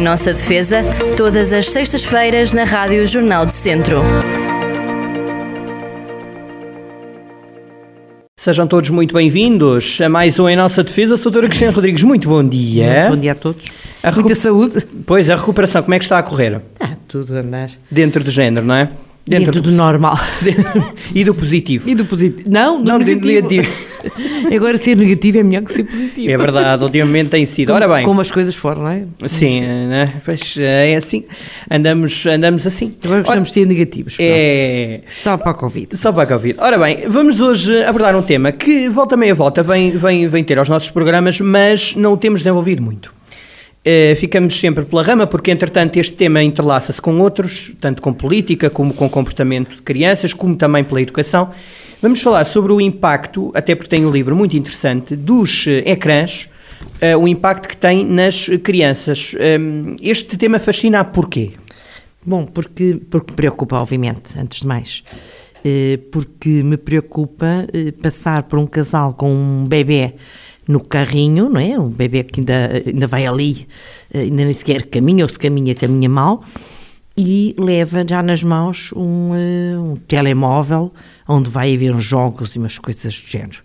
Em nossa defesa, todas as sextas-feiras na Rádio Jornal do Centro. Sejam todos muito bem-vindos a mais um Em Nossa Defesa. Sou doutora Cristina Rodrigues, muito bom dia. Muito bom dia a todos. A Muita saúde. Pois, a recuperação, como é que está a correr? Ah, tudo a andar. Dentro do género, não é? Dentro, do, normal. e do positivo. E do positivo. Não, do Não, do negativo. negativo. Agora ser negativo é melhor que ser positivo. É verdade, ultimamente tem sido. Ora bem, Como as coisas foram, não é? sim, né? Pois, é assim, andamos, andamos assim. Agora gostamos de ser negativos. pronto. É... Só para a Covid. Só para a Covid. Ora bem, vamos hoje abordar um tema que volta meia volta, vem, vem, vem ter aos nossos programas, mas não o temos desenvolvido muito. Eh, ficamos sempre pela rama, porque entretanto este tema entrelaça-se com outros, tanto com política, como com comportamento de crianças, como também pela educação. Vamos falar sobre o impacto, até porque tem um livro muito interessante, dos eh, ecrãs, eh, o impacto que tem nas crianças. Hum, este tema fascina porquê? Bom, porque, porque me preocupa, obviamente, antes de mais. Porque me preocupa passar por um casal com um bebê no carrinho, não é? Um bebê que ainda, ainda vai ali, eh, ainda nem sequer caminha, ou se caminha, caminha mal, e leva já nas mãos um, eh, um telemóvel onde vai haver uns jogos e umas coisas do género.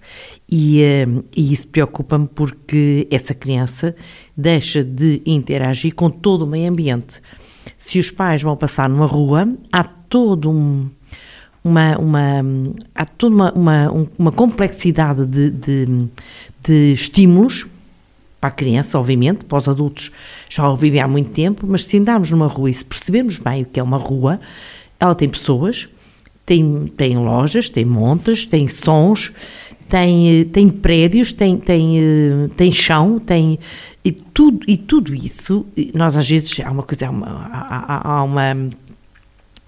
E, eh, e isso preocupa-me porque essa criança deixa de interagir com todo o meio ambiente. Se os pais vão passar numa rua, há todo um, uma, uma, há toda uma, uma, um- uma complexidade de, de, de estímulos para a criança, obviamente, para os adultos já o vivem há muito tempo, mas se andarmos numa rua e se percebermos bem o que é uma rua, ela tem pessoas, tem, tem lojas, tem montas, tem sons, tem, eh, tem prédios, tem, tem, eh, tem chão, tem e tudo, e tudo isso, nós às vezes há uma coisa, há uma, há- há uma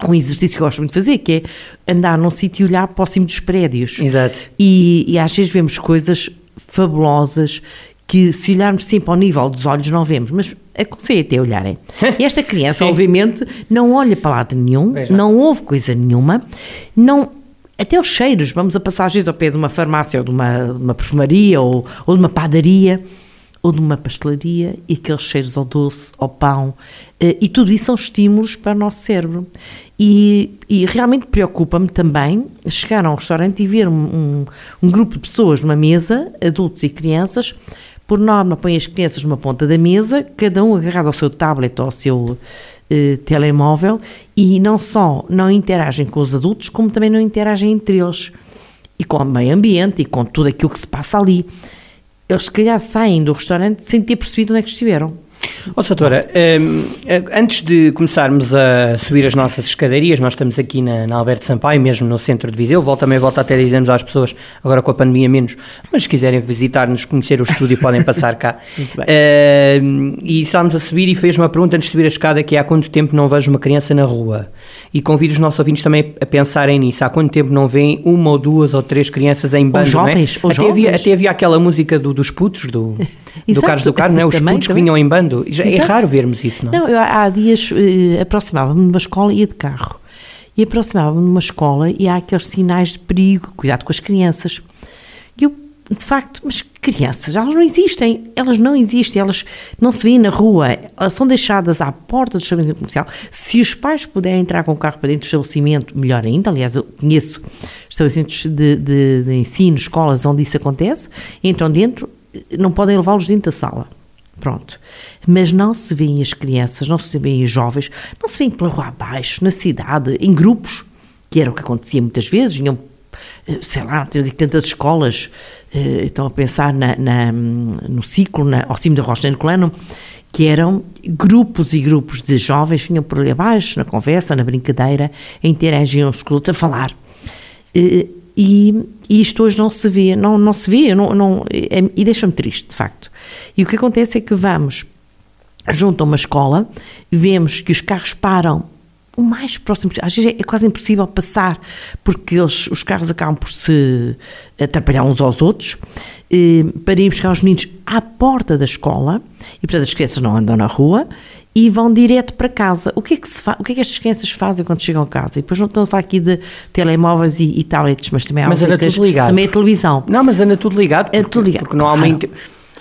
um exercício que eu gosto muito de fazer, que é andar num sítio e olhar para o cimo dos prédios. Exato. E, e às vezes vemos coisas fabulosas que se olharmos sempre ao nível dos olhos não vemos, mas aconselho até olharem. E esta criança, obviamente, não olha para lado nenhum, Veja. não ouve coisa nenhuma, não... Até os cheiros, vamos a passar às vezes ao pé de uma farmácia ou de uma, de uma perfumaria ou, ou de uma padaria ou de uma pastelaria e aqueles cheiros ao doce, ao pão, eh, e tudo isso são estímulos para o nosso cérebro. E, e realmente preocupa-me também chegar a um restaurante e ver um, um, um grupo de pessoas numa mesa, adultos e crianças, por norma põe as crianças numa ponta da mesa, cada um agarrado ao seu tablet ou ao seu eh, telemóvel, e não só não interagem com os adultos, como também não interagem entre eles e com o meio ambiente e com tudo aquilo que se passa ali. Eles, se calhar, saem do restaurante sem ter percebido onde é que estiveram. Ó, doutora, hum, antes de começarmos a subir as nossas escadarias, nós estamos aqui na, na Alberto Sampaio, mesmo no centro de Viseu, volta também volta até dizemos às pessoas, agora com a pandemia menos, mas se quiserem visitar-nos, conhecer o estúdio, podem passar cá. Muito bem. Hum, e estávamos a subir e fez uma pergunta antes de subir a escada, que é há quanto tempo não vejo uma criança na rua? E convido os nossos ouvintes também a pensarem nisso, há quanto tempo não veem uma ou duas ou três crianças em bando, não é? jovens, ou até, havia, jovens. até havia aquela música do- dos putos, do, do. Carlos do Carmo, não é? Os Também, putos que também. vinham em bando. É raro vermos isso, não é? Não, eu há dias eh, aproximava-me de uma escola e ia de carro. E aproximava-me de uma escola e há aqueles sinais de perigo, cuidado com as crianças. E eu, de facto, mas crianças, elas não existem, elas não existem, elas não se vêem na rua, elas são deixadas à porta do estabelecimento comercial. Se os pais puderem entrar com o carro para dentro do estabelecimento, melhor ainda, aliás, eu conheço estabelecimentos de, de, de ensino, escolas onde isso acontece, entram dentro, não podem levá-los dentro da sala. Pronto. Mas não se vêem as crianças, não se vêem os jovens, não se vêem pela rua abaixo, na cidade, em grupos, que era o que acontecia muitas vezes, vinham, eh, sei lá, temos tantas escolas, eh, estão a pensar na, na- no ciclo, na, ao cimo da Rocha Nicolano, que eram grupos e grupos de jovens, vinham por ali abaixo, na conversa, na brincadeira, a interagiam uns com os outros, a falar. Eh, E, e isto hoje não se vê, não, não se vê, não, não, é- e deixa-me triste, de facto. E o que acontece é que vamos junto a uma escola, vemos que os carros param o mais próximo. Às vezes é quase impossível passar, porque eles, os carros acabam por se atrapalhar uns aos outros, eh, para ir buscar os meninos à porta da escola, e portanto as crianças não andam na rua, e vão direto para casa. O que é que, se fa o que, é que estas crianças fazem quando chegam a casa? E depois não estou a falar aqui de telemóveis e, e tablets, mas também há Mas músicas, tudo ligado. também a televisão. Não, mas anda tudo ligado. É porque- tudo ligado, Porque não há uma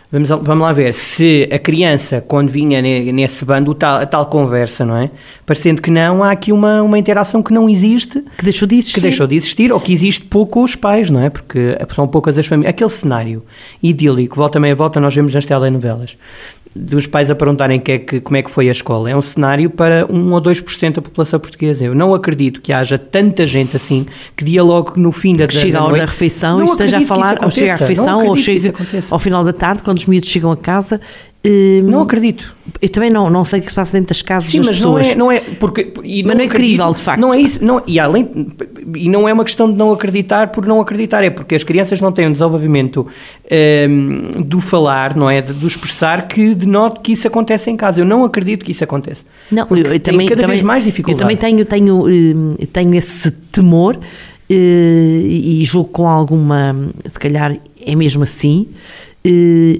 Vamos, vamos lá ver se a criança, quando vinha nesse bando, tal, a tal conversa, não é? Parecendo que não, há aqui uma, uma interação que não existe. Que deixou de existir. Que deixou de existir, ou que existe pouco os pais, não é? Porque são poucas as famílias. Aquele cenário idílico, volta meia volta, nós vemos nas telenovelas dos pais a perguntarem que é que, como é que foi a escola. É um cenário para 1 ou 2% da população portuguesa. Eu não acredito que haja tanta gente assim que dialogue no fim da, que chega da a hora da refeição e esteja a falar, ou chega à refeição, ou chega ao final da tarde, quando os miúdos chegam a casa Hum, não acredito. Eu também não, não sei o que se passa dentro das casas Sim, das mas pessoas. Não é, não é porque, e mas não, é crível, de facto. Não é isso. Não, e, além, e não é uma questão de não acreditar por não acreditar, é porque as crianças não têm um desenvolvimento um, do falar, não é? Do expressar que denote que isso acontece em casa. Eu não acredito que isso aconteça. Não, eu, eu também, cada também, vez mais dificuldade. Eu também tenho, tenho, hum, tenho esse temor e julgo com alguma, se calhar é mesmo assim, eh,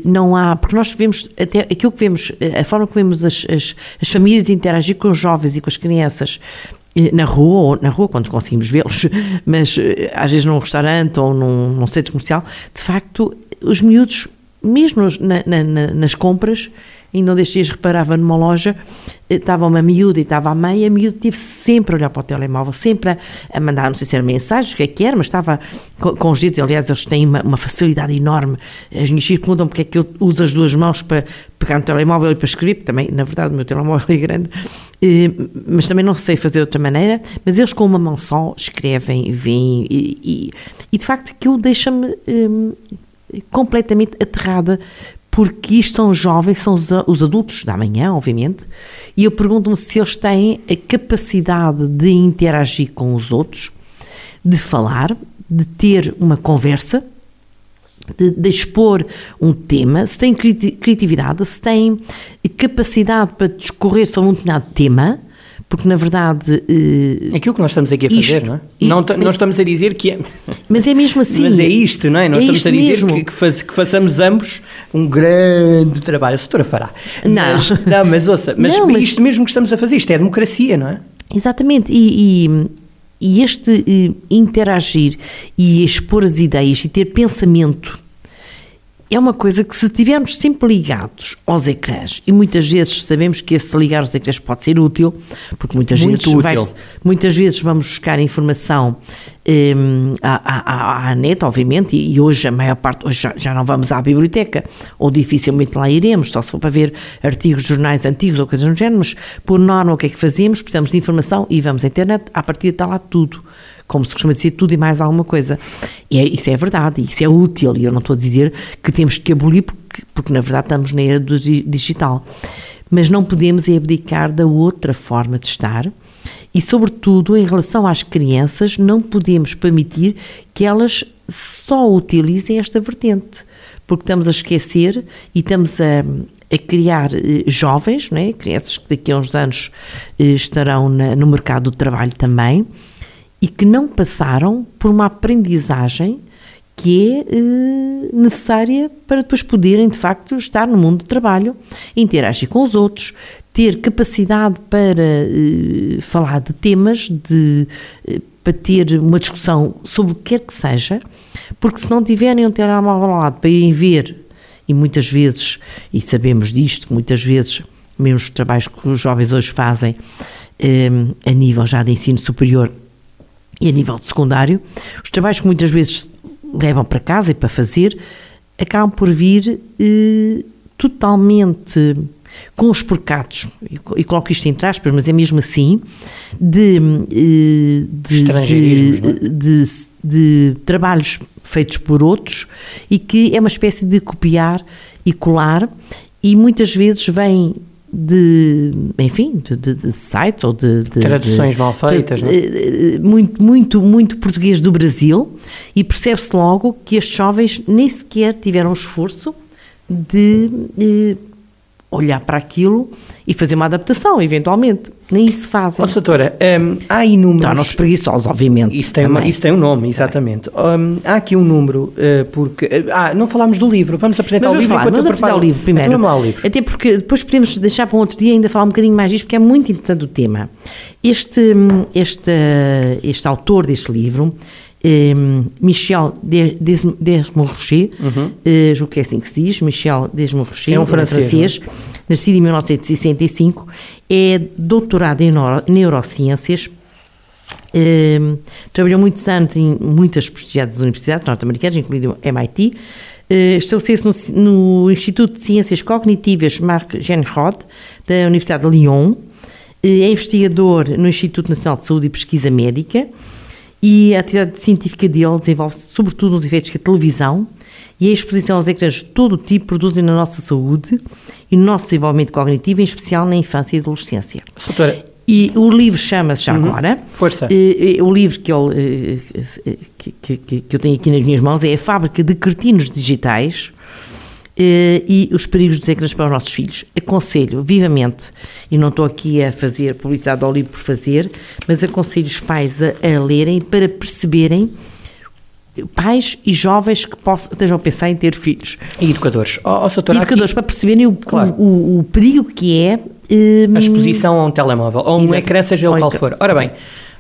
não há, porque nós vemos, até aquilo que vemos, a forma que vemos as, as, as famílias interagir com os jovens e com as crianças eh, na rua, ou na rua quando conseguimos vê-los, mas eh, às vezes num restaurante ou num, num centro comercial, de facto, os miúdos, mesmo na, na, nas compras, ainda um destes dias reparava numa loja, estava uma miúda e estava a mãe, a miúda teve sempre a olhar para o telemóvel, sempre a, a mandar, não sei se eram mensagens, o que é que era, mas estava com, com os dedos, aliás, eles têm uma, uma, facilidade enorme. As minhas filhas perguntam porque é que eu uso as duas mãos para pegar no telemóvel e para escrever, porque também, na verdade, o meu telemóvel é grande, eh, mas também não sei fazer de outra maneira, mas eles com uma mão só escrevem, veem, e, e, e de facto aquilo deixa-me eh, completamente aterrada, porque isto são jovens, são os, os adultos da manhã, obviamente, e eu pergunto-me se eles têm a capacidade de interagir com os outros, de falar, de ter uma conversa, de, de, expor um tema, se têm criatividade, se têm capacidade para discorrer sobre um determinado tema, porque na verdade. Uh, Aquilo que nós estamos aqui a fazer, isto, não é? não, não estamos a dizer que é. Mas é mesmo assim. Mas é isto, não é? Nós é estamos a dizer que, que, faz, que, façamos ambos um grande trabalho. A doutora fará. Não. Mas, não, mas ouça, mas, não, mas isto mesmo que estamos a fazer, isto é democracia, não é? Exatamente. E, e, e este uh, interagir e expor as ideias e ter pensamento é uma coisa que se estivermos sempre ligados aos ecrãs, e muitas vezes sabemos que esse ligar aos ecrãs pode ser útil, porque muitas, vezes, vai, muitas vezes vamos buscar informação um, à, à, à, net, obviamente, e, e, hoje a maior parte, hoje já, já, não vamos à biblioteca, ou dificilmente lá iremos, só se for para ver artigos de jornais antigos ou coisas do género, mas por norma o que é que fazemos? Precisamos de informação e vamos à internet, à partida está lá tudo como se costuma dizer, tudo e mais alguma coisa. É, isso é verdade, isso é útil, e eu não estou a dizer que temos que abolir, porque, porque na verdade estamos na era do digital. Mas não podemos abdicar da outra forma de estar, e, sobretudo, em relação às crianças, não podemos permitir que elas só utilizem esta vertente, porque estamos a esquecer e estamos a, a criar eh, jovens, não é? crianças que daqui a uns anos eh, estarão na, no mercado do trabalho também, e que não passaram por uma aprendizagem que é eh, necessária para depois poderem, de facto, estar no mundo do trabalho, interagir com os outros, ter capacidade para eh, falar de temas, de, eh, para ter uma discussão sobre o que quer que seja, porque se não tiverem um telemóvel ao lado para irem ver, e muitas vezes, e sabemos disto, que muitas vezes, mesmo os trabalhos que os jovens hoje fazem, eh, a nível já de ensino superior, e a nível de secundário, os trabalhos que muitas vezes levam para casa e para fazer acabam por vir eh, totalmente com os porcados, e coloco isto entre aspas, mas é mesmo assim, de, eh, de, de, é? de, de trabalhos feitos por outros e que é uma espécie de copiar e colar e muitas vezes vem de, enfim, de, de, de sites ou de, de traduções mal feitas, não é? Eh, muito, muito, muito português do Brasil e percebe-se logo que estes jovens nem sequer tiveram esforço de, de eh, olhar para aquilo e fazer uma adaptação, eventualmente. Nem isso fazem. Ó, doutora, um, há inúmeros... Tornam-se preguiçosos, obviamente. Isso tem, uma, isso tem um nome, exatamente. Um, há aqui um número, uh, porque... Uh, ah, não falámos do livro, vamos apresentar Mas o livro falar, enquanto vamos apresentar o livro primeiro. Então, vamos lá livro. Até porque depois podemos deixar para um outro dia ainda falar um bocadinho mais disto, porque é muito interessante o tema. Este, este, este autor deste livro Michel Desmourget, uhum. uh, julgo que é assim que se diz, Michel Desmourget, é um francês, francês nascido em 1965, é doutorado em neuro, neurociências, um, trabalhou muitos anos em muitas prestigiadas universidades norte-americanas, incluindo MIT, Uh, Estabeleceu-se no, no, Instituto de Ciências Cognitivas Marc Genrod, da Universidade de Lyon. Uh, é investigador no Instituto Nacional de Saúde e Pesquisa Médica e a atividade científica dele desenvolve-se sobretudo nos efeitos que a televisão e a exposição aos ecrãs de todo o tipo produzem na nossa saúde e no nosso desenvolvimento cognitivo, em especial na infância e adolescência. Doutora, e o livro chama-se já uhum. agora. Força. Uh, o livro que, ele, uh, que, que, que, eu tenho aqui nas minhas mãos é A Fábrica de Cretinos Digitais e os Perigos dos Ecrãs para os Nossos Filhos. Aconselho vivamente, e não estou aqui a fazer publicidade ao livro por fazer, mas aconselho os pais a, a lerem para perceberem pais e jovens que possam, estejam a pensar em ter filhos. E educadores. Oh, oh, e educadores, aqui... para perceberem o, claro. o, o, perigo que é... Um... A exposição a um telemóvel, ou um ecrã, seja o qual for. Ora bem,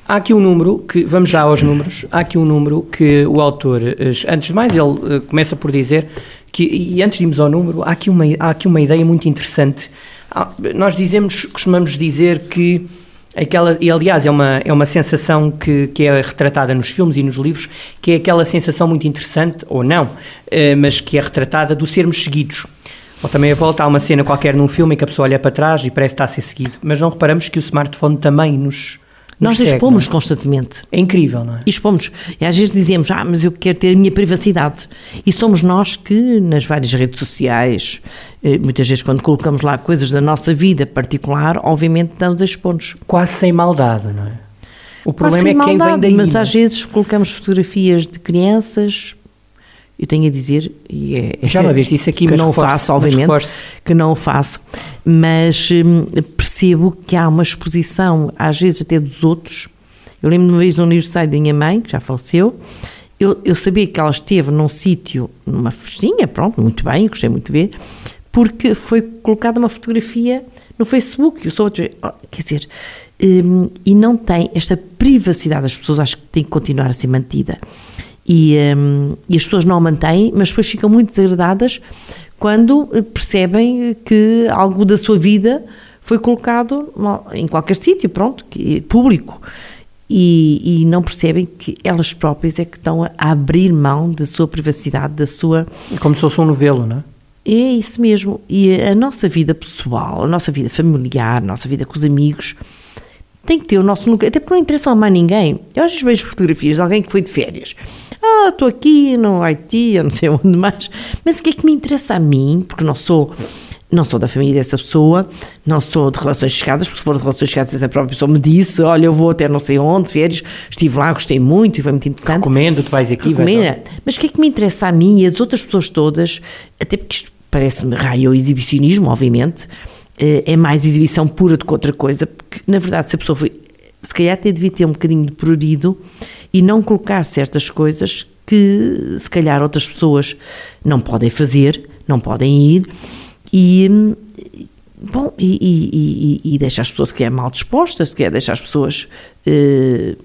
há aqui um número, que vamos já aos números, há aqui um número que o autor, eh, antes de mais, ele eh, começa por dizer que, e antes de irmos ao número, há aqui uma, há aqui uma ideia muito interessante. Nós dizemos, costumamos dizer que aquela, e aliás é uma, é uma sensação que, que é retratada nos filmes e nos livros, que é aquela sensação muito interessante, ou não, eh, mas que é retratada do sermos seguidos. Ou também a volta há uma cena qualquer num filme em que a pessoa olha para trás e parece estar a ser seguido, mas não reparamos que o smartphone também nos, nós expomos é? constantemente. É incrível, não é? Expomos. E às vezes dizemos, ah, mas eu quero ter a minha privacidade. E somos nós que, nas várias redes sociais, eh, muitas vezes quando colocamos lá coisas da nossa vida particular, obviamente estamos a expor-nos. Quase sem maldade, não é? O problema é quem maldade, vem daí. Mas às vezes colocamos fotografias de crianças, eu tenho a dizer, e é, já uma vez disse aqui, que não reforço, faço, obviamente, que não faço, mas hum, percebo que há uma exposição, às vezes até dos outros. Eu lembro de uma vez no aniversário da minha mãe, que já faleceu, eu, eu sabia que ela esteve num sítio, numa festinha, pronto, muito bem, gostei muito de ver, porque foi colocada uma fotografia no Facebook, eu sou, quer dizer, hum, e não tem esta privacidade. Das pessoas, acho que tem que continuar a ser mantida. E, um, e as pessoas não a mantêm, mas depois ficam muito desagradadas quando percebem que algo da sua vida foi colocado em qualquer sítio, pronto, público. E, e, não percebem que elas próprias é que estão a abrir mão da sua privacidade, da sua. Como se fosse um novelo, não é? É isso mesmo. E a nossa vida pessoal, a nossa vida familiar, a nossa vida com os amigos, tem que ter o nosso lugar, até porque não interessa mais ninguém. Eu às vezes vejo fotografias de alguém que foi de férias. Ah, estou aqui no Haiti, eu não sei onde mais. Mas o que é que me interessa a mim? Porque não sou não sou da família dessa pessoa, não sou de relações chegadas, porque se for de relações chegadas, essa própria pessoa me disse: Olha, eu vou até não sei onde, férias, estive lá, gostei muito e foi muito interessante. Recomendo, tu vais aqui, Recomenda. vais Mas o que é que me interessa a mim e as outras pessoas todas, até porque isto parece-me raio exibicionismo, obviamente, eh, é mais exibição pura do que outra coisa, porque na verdade se a pessoa foi, se calhar até devia ter um bocadinho de prurido e não colocar certas coisas que se calhar outras pessoas não podem fazer, não podem ir e bom, e, e, e, deixa as pessoas que é mal dispostas, que é deixar as pessoas eh,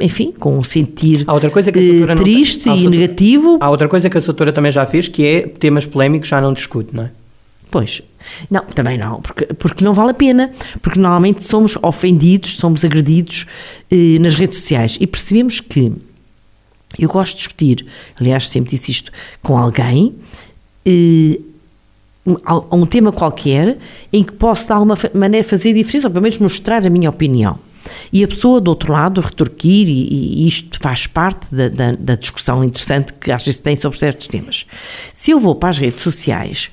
enfim, com um sentir há outra coisa que a eh, triste não, e negativo. Há outra coisa que a doutora também já fez, que é temas polémicos já não discute, não é? Pois, não, também não, porque, porque não vale a pena, porque normalmente somos ofendidos, somos agredidos eh, nas redes sociais e percebemos que eu gosto de discutir, aliás, sempre disse isto com alguém, eh, um, um tema qualquer em que posso de alguma maneira fazer diferença, ou pelo menos mostrar a minha opinião. E a pessoa do outro lado retorquir, e, e isto faz parte da, da, da, discussão interessante que às vezes tem sobre certos temas. Se eu vou para as redes sociais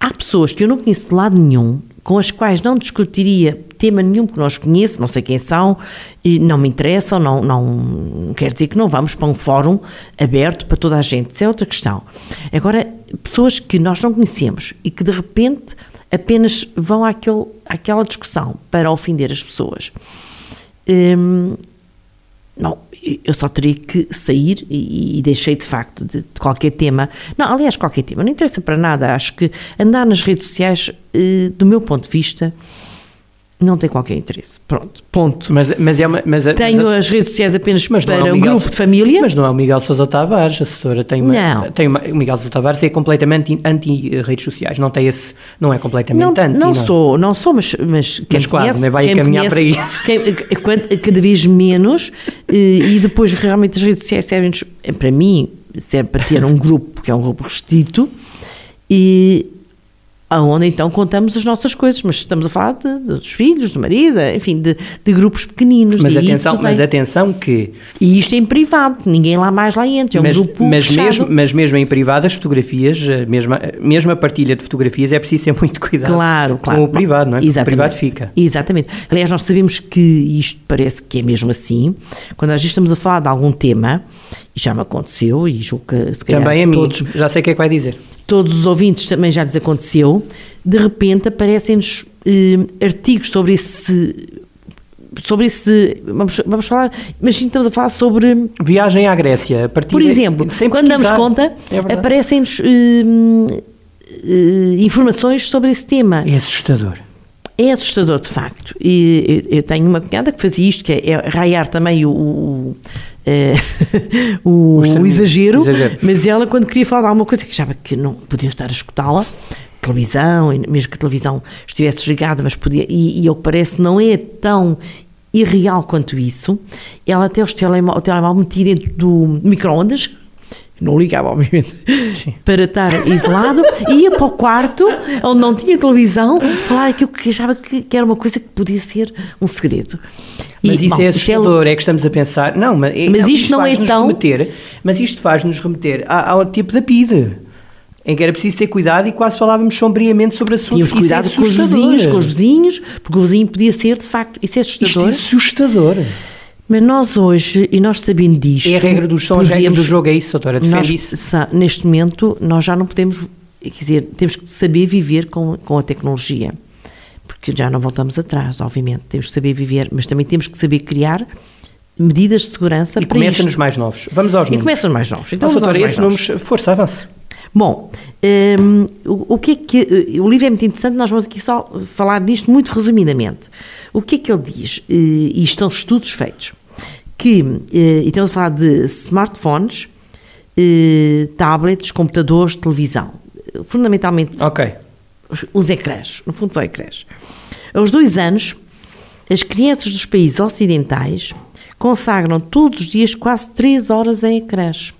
há pessoas que eu não conheço de lado nenhum, com as quais não discutiria tema nenhum, não as conheço, não sei quem são, e não me interessam, não, não quer dizer que não vamos para um fórum aberto para toda a gente, isso é outra questão. Agora, pessoas que nós não conhecemos e que de repente apenas vão àquele, àquela discussão para ofender as pessoas. Hum, não, eu só teria que sair e, e deixei de facto de, de, qualquer tema. Não, aliás, qualquer tema, não interessa para nada. Acho que andar nas redes sociais, eh, do meu ponto de vista, Não tem qualquer interesse. Pronto, ponto. Mas, mas é uma, mas, Tenho mas, as redes sociais apenas não é para o um Miguel- grupo de família. Mas não é o Miguel Sousa Tavares, a assessora tem uma, Não. tem uma, o Miguel Sousa Tavares é completamente anti-redes sociais, não tem esse, não é completamente Não, anti, não sou, não sou, mas, mas quem Mas quase, conhece? Vai quem me encaminhar conhece, para isso. quem- quando- cada vez menos eh, e depois realmente as redes sociais servem para mim serve para ter um grupo que é um grupo restrito e aonde então contamos as nossas coisas, mas estamos a falar de- dos filhos, do marido, enfim, de, de grupos pequeninos. Mas atenção, mas atenção que E isto é em privado, ninguém lá mais lá entra, é um mas, grupo mas, fechado. mesmo, mas mesmo em privado as fotografias, eh, mesmo, a- mesmo a partilha de fotografias é preciso ter muito cuidado Claro, claro. com o privado, não é? Porque o Exatamente. privado fica. Exatamente. Aliás, nós sabemos que isto parece que é mesmo assim. Quando vezes estamos a falar de algum tema, e já me aconteceu, e julgo que se calhar Também a mim, todos, já sei o que é que vai dizer. todos os ouvintes também já lhes aconteceu, de repente aparecem-nos eh, artigos sobre esse. Sobre esse. Vamos, vamos falar. Imagina estamos a falar sobre. Viagem à Grécia, a partir Por de- exemplo, sem quando damos conta, É aparecem-nos eh, eh, informações sobre esse tema. É assustador. É assustador, de facto. E eu tenho uma cunhada que fazia isto, que é, é raiar também o, o, eh, o- O exagero, Exagero. mas ela, quando queria falar de alguma coisa que achava que não podia estar a escutá-la, televisão, mesmo que a televisão estivesse desligada, mas podia, e, e ao que parece não é tão irreal quanto isso, ela até os telemó o telemóvel metia dentro do micro-ondas, não ligava, obviamente, Sim. para estar isolado, e ia para o quarto, onde não tinha televisão, falar aquilo que achava que, que era uma coisa que podia ser um segredo. E, Mas isso bom, é isto assustador, é que estamos a pensar. Não, mas, é- Mas isto não é faz-nos tão- Remeter, mas isto faz-nos remeter ao tipo da PIDE, em que era preciso ter cuidado e quase falávamos sombriamente sobre assuntos. Tínhamos cuidado isso é com os assustador. vizinhos, com os vizinhos, porque o vizinho podia ser, de facto, isso é Isto é assustador. Mas nós hoje, e nós sabendo disto... É a regra dos, são as regras do podemos- jogo, é isso, doutora? Defende nós, isso. neste momento, nós já não podemos, quer dizer, temos que saber viver com, com a tecnologia. Porque já não voltamos atrás, obviamente. Temos que saber viver, mas também temos que saber criar medidas de segurança E para começa nos mais novos. Vamos aos E números. começa nos mais novos. Então, doutora, esses números, força, avance. Bom, hum, o, o que é que. eh, O livro é muito interessante, nós vamos aqui só falar disto muito resumidamente. O que é que ele diz? Eh, E isto são estudos feitos. Que, eh, e estamos a falar de smartphones, eh, tablets, computadores, televisão. Fundamentalmente Ok. os, os ecrãs, no fundo só ecrãs. Aos dois anos, as crianças dos países ocidentais consagram todos os dias quase 3 horas em ecrãs.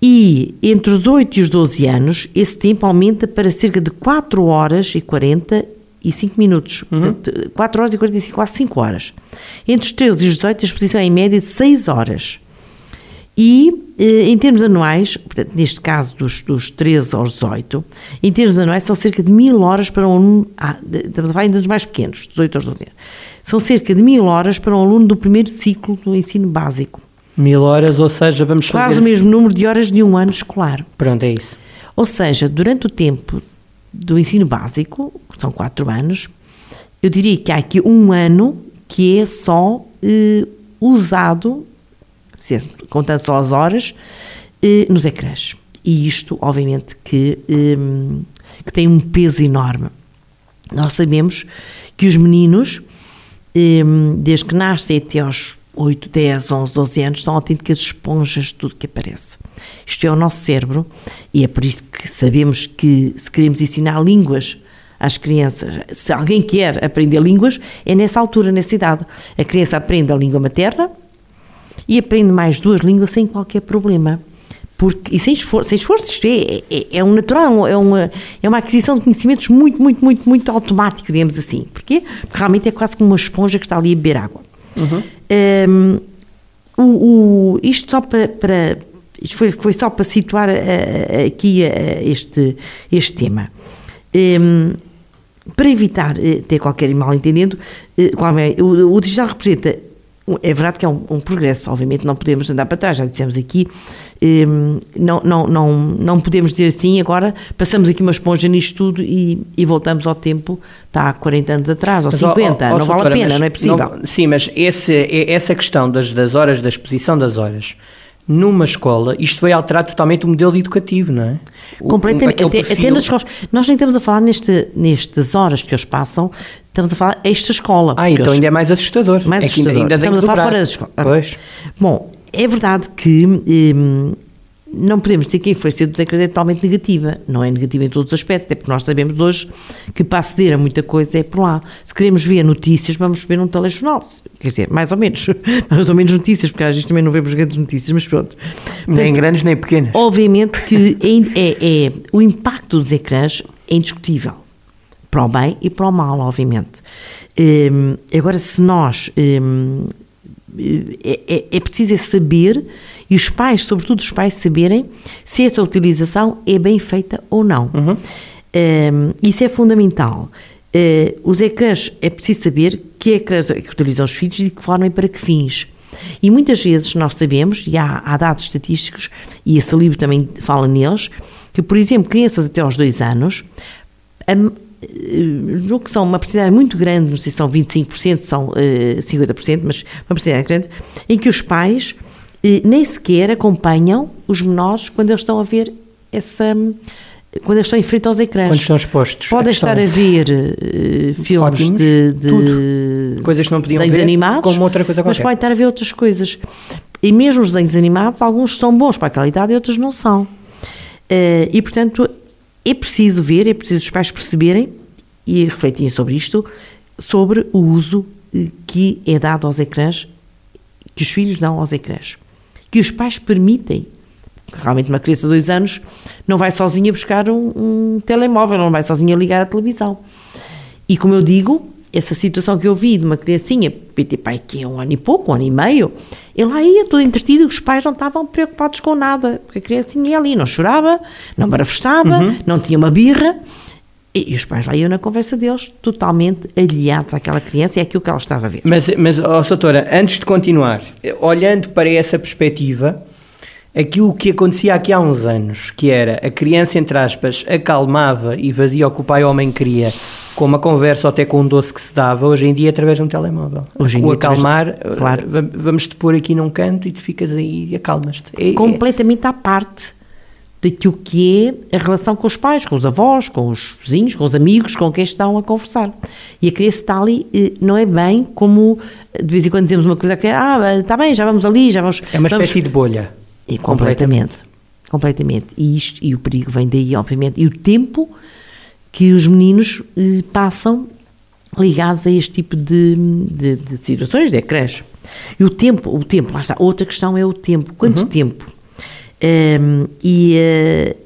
E entre os 8 e os 12 anos, esse tempo aumenta para cerca de 4 horas e 45 minutos. Portanto, 4 horas e 45, quase 5 horas. Entre os 13 e os 18, a exposição é em média de 6 horas. E eh, em termos anuais, portanto, neste caso dos, dos 13 aos 18, em termos anuais são cerca de mil horas para um aluno. Ah, estamos a falar ainda dos mais pequenos, 18 aos 12 anos. São cerca de mil horas para um aluno do primeiro ciclo do ensino básico. Mil horas, ou seja, vamos Quase fazer... o mesmo número de horas de um ano escolar. Pronto, é isso. Ou seja, durante o tempo do ensino básico, que são 4 anos, eu diria que há aqui um ano que é só eh, usado, se é, contando só as horas, eh, nos ecrãs. E isto, obviamente, que, eh, que tem um peso enorme. Nós sabemos que os meninos, eh, desde que nascem até aos 8, 10, 11, 12 anos, são autênticas esponjas de tudo que aparece. Isto é o nosso cérebro e é por isso que sabemos que se queremos ensinar línguas às crianças, se alguém quer aprender línguas, é nessa altura, nessa idade. A criança aprende a língua materna e aprende mais duas línguas sem qualquer problema. Porque, e sem esforço, sem esforço isto é, é, é um natural, é uma, é uma aquisição de conhecimentos muito, muito, muito, muito automático, digamos assim. Porquê? Porque realmente é quase como uma esponja que está ali a beber água. Um, o, o- isto só para, para- isto foi, foi só para situar aqui este, este tema. Um, para evitar eh, ter qualquer mal entendendo, eh, é- o, o digital representa, é verdade que é um, um progresso, obviamente não podemos andar para trás, já dissemos aqui, eh, não, não, não, não podemos dizer assim, agora passamos aqui uma esponja nisto tudo e, e voltamos ao tempo, está há 40 anos atrás, ou Mas, ó, 50, ó, ó, não vale a pena, não é possível. não- sim, mas esse, é- essa questão das, das horas, da exposição das horas, numa escola, isto vai alterar totalmente o modelo educativo, não é? O- Completamente. Até, até nas escolas. Nós nem estamos a falar neste, nestas horas que eles passam Estamos a falar extra-escola. Ah, porque então eles- ainda é mais assustador. mais é ainda, assustador. ainda tem Estamos a falar dobrar. fora da escola. Ah. Pois. Bom, é verdade que hum, não podemos dizer que a influência dos ecrãs é totalmente negativa. Não é negativa em todos os aspectos, até porque nós sabemos hoje que para aceder a muita coisa é por lá. Se queremos ver notícias, vamos ver num telejornal. Quer dizer, mais ou menos. Mais ou menos notícias, porque às vezes também não vemos grandes notícias, mas pronto. Nem Portanto, grandes nem pequenas. Obviamente que é, é- é- o impacto dos ecrãs é indiscutível. Para o bem e para o mal, obviamente. Hum, agora, se nós. hum, é, é- é preciso é saber, e os pais, sobretudo os pais, saberem se essa utilização é bem feita ou não. Hum, isso é fundamental. Uh, os ecrãs, é preciso saber que ecrãs é que utilizam os filhos e de que forma e para que fins. E muitas vezes nós sabemos, e há, há dados estatísticos, e esse livro também fala neles, que, por exemplo, crianças até aos dois anos, a, eh, julgo que são uma percentagem muito grande, não sei se são 25%, são eh, 50%, mas uma percentagem grande, em que os pais nem sequer acompanham os menores quando eles estão a ver essa. quando eles estão em frente aos ecrãs. Quando estão expostos. Podem estar a ver eh, filmes Ótimos, de, de tudo. Coisas que não podiam ver, animados, como outra coisa mas qualquer. podem estar a ver outras coisas. E mesmo os desenhos animados, alguns são bons para aquela idade e outros não são. Eh, e, portanto, é preciso ver, é preciso os pais perceberem e refletirem sobre isto, sobre o uso que é dado aos ecrãs, que os filhos dão aos ecrãs, que os pais permitem. Realmente uma criança de dois anos não vai sozinha buscar um, um telemóvel, não vai sozinha ligar a televisão. E como eu digo, essa situação que eu vi de uma criancinha, PT pai que é um ano e pouco, um ano e meio, ele lá ia todo entretido e os pais não estavam preocupados com nada, porque a criancinha ia ali, não chorava, não barafustava, Uhum. não tinha uma birra, e, e os pais lá iam na conversa deles, totalmente aliados àquela criança e àquilo que ela estava a ver. Mas, mas Soutora, antes de continuar, olhando para essa perspectiva, aquilo que acontecia aqui há uns anos, que era a criança, entre aspas, acalmava e fazia o que o pai mãe queria, com uma conversa ou até com um doce que se dava, hoje em dia é através de um telemóvel. Hoje em o dia, acalmar, claro. va- vamos-te pôr aqui num canto e tu ficas aí e acalmas-te. É- é- completamente à parte daquilo que é a relação com os pais, com os avós, com os vizinhos, com os amigos com quem estão a conversar. E a criança está ali, eh, não é bem como eh, de vez em quando dizemos uma coisa à criança, ah, está bem, já vamos ali, já vamos. é uma vamos- espécie de bolha. E completamente. Completamente. E, isto, e o perigo vem daí, obviamente. E o tempo que os meninos eh, passam ligados a este tipo de, de, de situações, de ecrãs. E o tempo, o tempo, lá está. Outra questão é o tempo. Quanto tempo? Ehm, e, eh,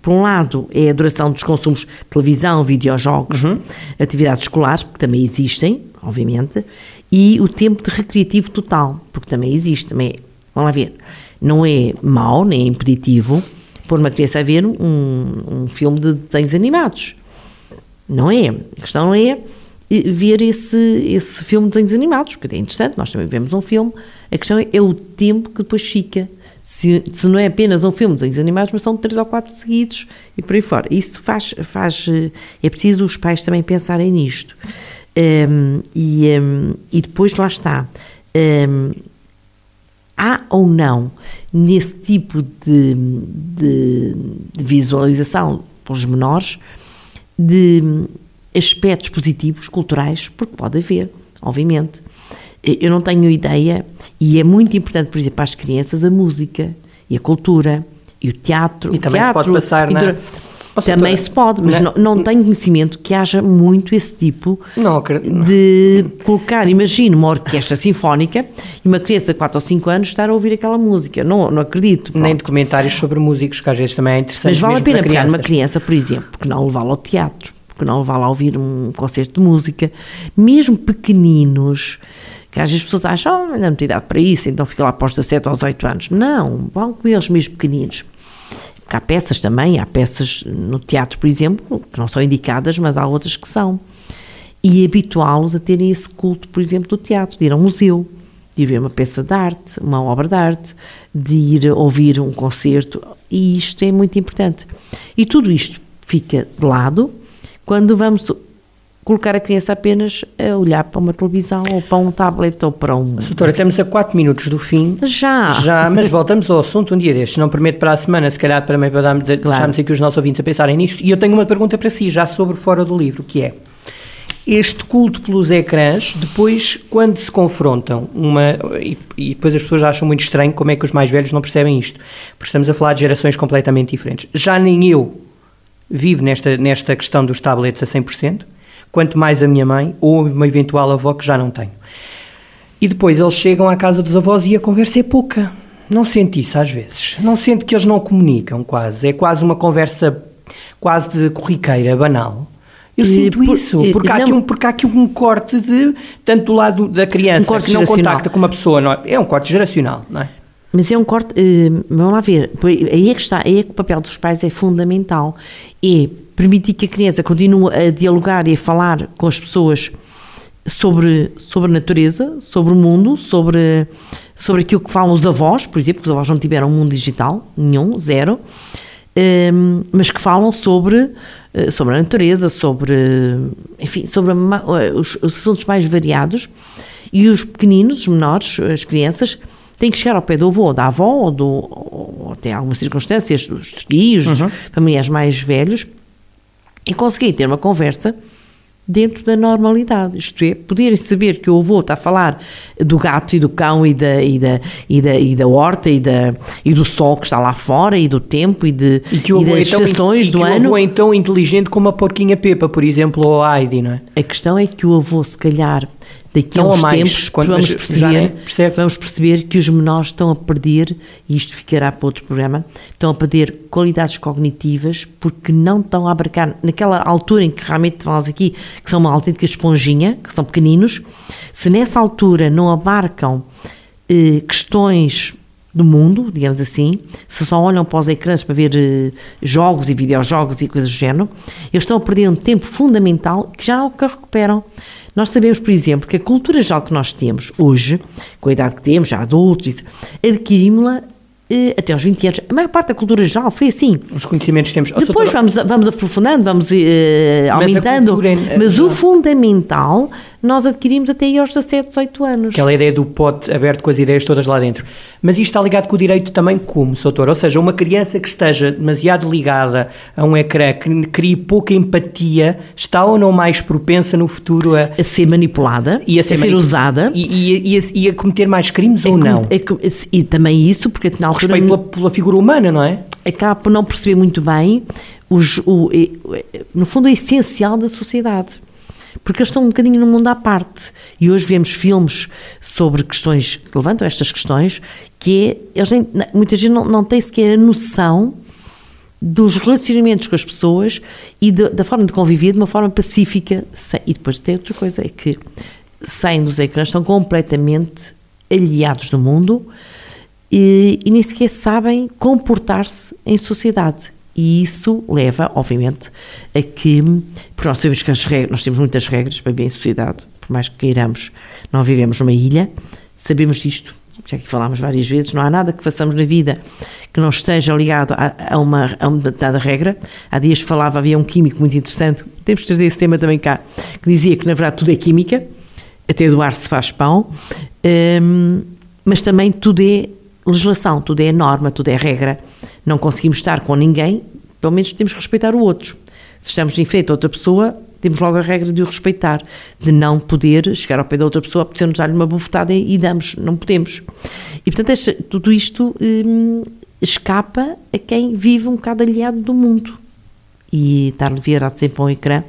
por um lado, é a duração dos consumos de televisão, videojogos, atividades escolares, porque também existem, obviamente, e o tempo de recreativo total, porque também existe. Também, é- vamos lá ver, não é mau, nem é impeditivo pôr uma criança a ver um, um filme de desenhos animados. Não é. A questão é eh, ver esse, esse filme de desenhos animados, que é interessante, nós também vemos um filme. A questão é, é o tempo que depois fica. Se, se não é apenas um filme de desenhos animados, mas são três ou quatro seguidos e por aí fora. Isso faz, faz eh, é preciso os pais também pensarem nisto. Ehm, e, ehm, e depois lá está. Ehm, há ou não nesse tipo de, de- de visualização pelos menores de aspectos positivos, culturais, porque pode haver, obviamente. Eu não tenho ideia, e é muito importante, por exemplo, para as crianças, a música e a cultura e o teatro. E o também se teatro, pode passar na- pintura. Também se pode, mas na- não, não tenho conhecimento que haja muito esse tipo Não de colocar, imagino, uma orquestra sinfónica e uma criança de 4 ou 5 anos estar a ouvir aquela música. Não, não acredito. Nem pronto. documentários sobre músicos, que às vezes também é interessante. Mas vale a pena pegar uma criança, por exemplo, porque não levá-la ao teatro, porque não levá-la a ouvir um concerto de música, mesmo pequeninos, que às vezes as pessoas acham, oh, não muita idade para isso, então fica lá para os 17 aos 18 anos. Não, vão com eles mesmo pequeninos. Porque há peças também, há peças no teatro, por exemplo, que não são indicadas, mas há outras que são. E habituá-los a terem esse culto, por exemplo, do teatro, de ir a um museu, de ir ver uma peça de arte, uma obra de arte, de ir ouvir um concerto, e isto é muito importante. E tudo isto fica de lado quando vamos colocar a criança apenas a olhar para uma televisão ou para um tablet ou para um. Doutora, estamos a 4 minutos do fim. Já! Já, mas voltamos ao assunto um dia destes. Não prometo para a semana, se calhar também para dar- deixarmos aqui os nossos ouvintes a pensarem nisto. E eu tenho uma pergunta para si, já sobre fora do livro, que é: este culto pelos ecrãs, depois, quando se confrontam, uma, e, e, depois as pessoas acham muito estranho como é que os mais velhos não percebem isto, porque estamos a falar de gerações completamente diferentes. Já nem eu vivo nesta, nesta questão dos tablets a 100%, quanto mais a minha mãe ou uma eventual avó que já não tenho. E depois eles chegam à casa dos avós e a conversa é pouca. Não sente isso às vezes. Não sente que eles não comunicam quase. É quase uma conversa quase de corriqueira, banal. Eu e sinto por, isso, porque, há aqui um, porque há aqui um corte de, tanto do lado da criança um que não contacta com uma pessoa, não é? é um corte geracional, não é? Mas é um corte, uh, vamos lá ver, aí é que está, aí é que o papel dos pais é fundamental, é permitir que a criança continue a dialogar e a falar com as pessoas sobre, sobre a natureza, sobre o mundo, sobre, sobre aquilo que falam os avós, por exemplo, que os avós não tiveram um mundo digital, nenhum, zero, um, mas que falam sobre, eh, sobre a natureza, sobre, enfim, sobre a, os, os assuntos mais variados, e os pequeninos, os menores, as crianças, têm que chegar ao pé do avô, da avó, ou, do, ou tem algumas circunstâncias, dos tios, uhum. familiares mais velhos, e conseguir ter uma conversa dentro da normalidade, isto é, poderem saber que o avô está a falar do gato e do cão e da, e da, e da, e da horta e, da, e do sol que está lá fora e do tempo e, de, e, que o e das é estações do ano. o avô é tão inteligente como a porquinha Pepa, por exemplo, ou a Heidi, não é? A questão é que o avô, se calhar, daqui a uns mais, tempos quando, vamos, perceber, vamos perceber que os menores estão a perder, e isto ficará para outro programa, estão a perder qualidades cognitivas porque não estão a abarcar, naquela altura em que realmente falamos aqui, que são uma autêntica esponjinha, que são pequeninos, se nessa altura não abarcam eh, questões do mundo, digamos assim, se só olham para os ecrãs para ver eh, jogos e videojogos e coisas do género, eles estão a perder um tempo fundamental que já não recuperam. Nós sabemos, por exemplo, que a cultura geral que nós temos hoje, com a idade que temos, já adultos, adquirimos-la eh, até aos 20 anos. A maior parte da cultura geral foi assim. Os conhecimentos temos. Depois vamos, vamos aprofundando, vamos uh, aumentando, mas, mas o fundamental nós adquirimos até aí aos 17, 18 anos. Aquela ideia do pote aberto com as ideias todas lá dentro. Mas isto está ligado com o direito também como, Soutor? Ou seja, uma criança que esteja demasiado ligada a um ecrã, que crie pouca empatia, está ou não mais propensa no futuro a... A ser manipulada, e a ser, a ser usada. E, e, e, a, e, a, cometer mais crimes é ou não? É, e também isso, porque na altura... Respeito pela, pela figura humana, não é? Acaba por não perceber muito bem os, o, no fundo, é essencial da sociedade porque eles estão um bocadinho no mundo à parte. E hoje vemos filmes sobre questões que levantam estas questões, que é, eles nem, muita gente não, não tem sequer a noção dos relacionamentos com as pessoas e de, da forma de conviver de uma forma pacífica. E depois tem outra coisa, é que saem dos ecrãs, estão completamente aliados do mundo e, e nem sequer sabem comportar-se em sociedade. E isso leva, obviamente, a que, porque nós sabemos que as regras, nós temos muitas regras para viver em sociedade, por mais que queiramos, não vivemos numa ilha, sabemos disto, já que falámos várias vezes, não há nada que façamos na vida que não esteja ligado a, a uma, a uma determinada regra. Há dias falava, havia um químico muito interessante, temos que trazer esse tema também cá, que dizia que na verdade tudo é química, até do ar se faz pão, hum, mas também tudo é legislação, tudo é norma, tudo é regra. Não conseguimos estar com ninguém, pelo menos temos que respeitar o outro. Se estamos em frente a outra pessoa, temos logo a regra de o respeitar, de não poder chegar ao pé da outra pessoa, apetecendo dar-lhe uma bufetada e, damos, não podemos. E portanto, tudo isto hum, escapa a quem vive um bocado aliado do mundo. E estar-lhe virado sempre a um ecrã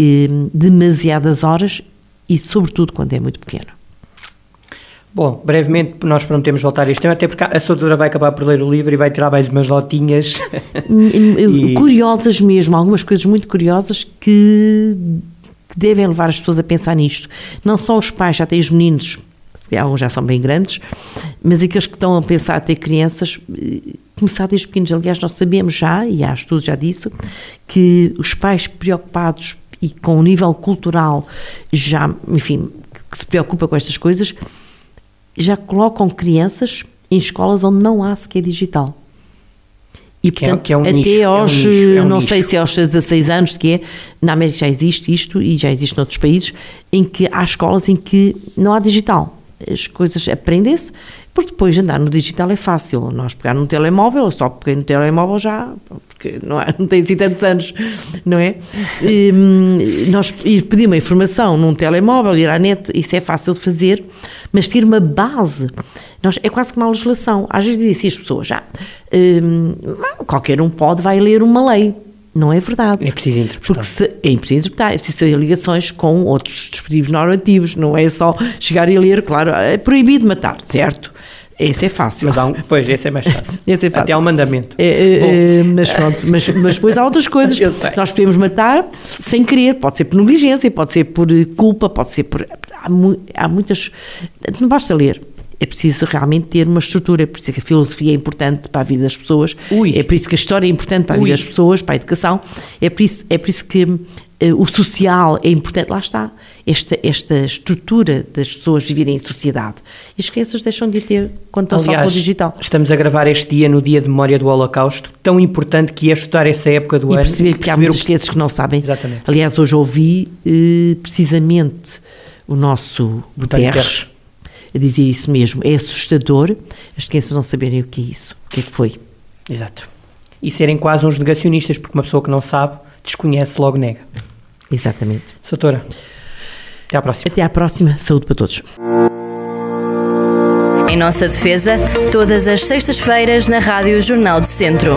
hum, demasiadas horas e, sobretudo, quando é muito pequeno. Bom, brevemente nós prometemos voltar a este tema, até porque a Soutora vai acabar por ler o livro e vai tirar mais umas lotinhas. e... Curiosas mesmo, algumas coisas muito curiosas que devem levar as pessoas a pensar nisto. Não só os pais, já têm os meninos, alguns já são bem grandes, mas aqueles que estão a pensar a ter crianças, começar desde pequenos. Aliás, nós sabemos já, e há estudos já disso, que os pais preocupados e com o nível cultural já, enfim, que se preocupa com estas coisas, já colocam crianças em escolas onde não há sequer digital. E, portanto, que é, que é um até nicho, aos, é um nicho, é um não nicho. sei se é aos 16 anos, que é, na América já existe isto e já existe noutros países, em que há escolas em que não há digital. As coisas aprendem-se, porque depois andar no digital é fácil. Nós pegar no telemóvel, só porque no telemóvel já porque não, há, não tem assim tantos anos, não é? E, hum, nós ir pedir uma informação num telemóvel, ir à net, isso é fácil de fazer, mas ter uma base, nós, é quase como a legislação. Às vezes dizem assim as pessoas, já, hum, qualquer um pode, vai ler uma lei. Não é verdade. É preciso interpretar. Porque se, é preciso interpretar, é preciso ter ligações com outros dispositivos normativos, não é só chegar e ler, claro, é proibido matar, certo? Esse é fácil. Mas há um, pois, esse é mais fácil. Esse é fácil. Até há um mandamento. É, é, é, mas pronto, mas, mas depois há outras coisas. Nós podemos matar sem querer, pode ser por negligência, pode ser por culpa, pode ser por. Há, há muitas. Não basta ler. É preciso realmente ter uma estrutura, é por isso que a filosofia é importante para a vida das pessoas, Ui. é por isso que a história é importante para a Ui. vida das pessoas, para a educação, é por isso, é por isso que eh, o social é importante. Lá está, esta, esta estrutura das pessoas viverem em sociedade. E as crianças deixam de ter quando estão só com o Aliás, digital. estamos a gravar este dia no dia de memória do Holocausto, tão importante que é estudar essa época do E ano. perceber que há perceber muitas o- crianças que não sabem. Exatamente. Aliás, hoje ouvi eh, precisamente o nosso Guterres Guterres. a dizer isso mesmo. É assustador as crianças não saberem o que é isso. O que é que foi? Exato. E serem quase uns negacionistas, porque uma pessoa que não sabe, desconhece, logo nega. Exatamente. Soutora, até à próxima. Até à próxima. Saúde para todos. Em nossa defesa, todas as sextas-feiras na Rádio Jornal do Centro.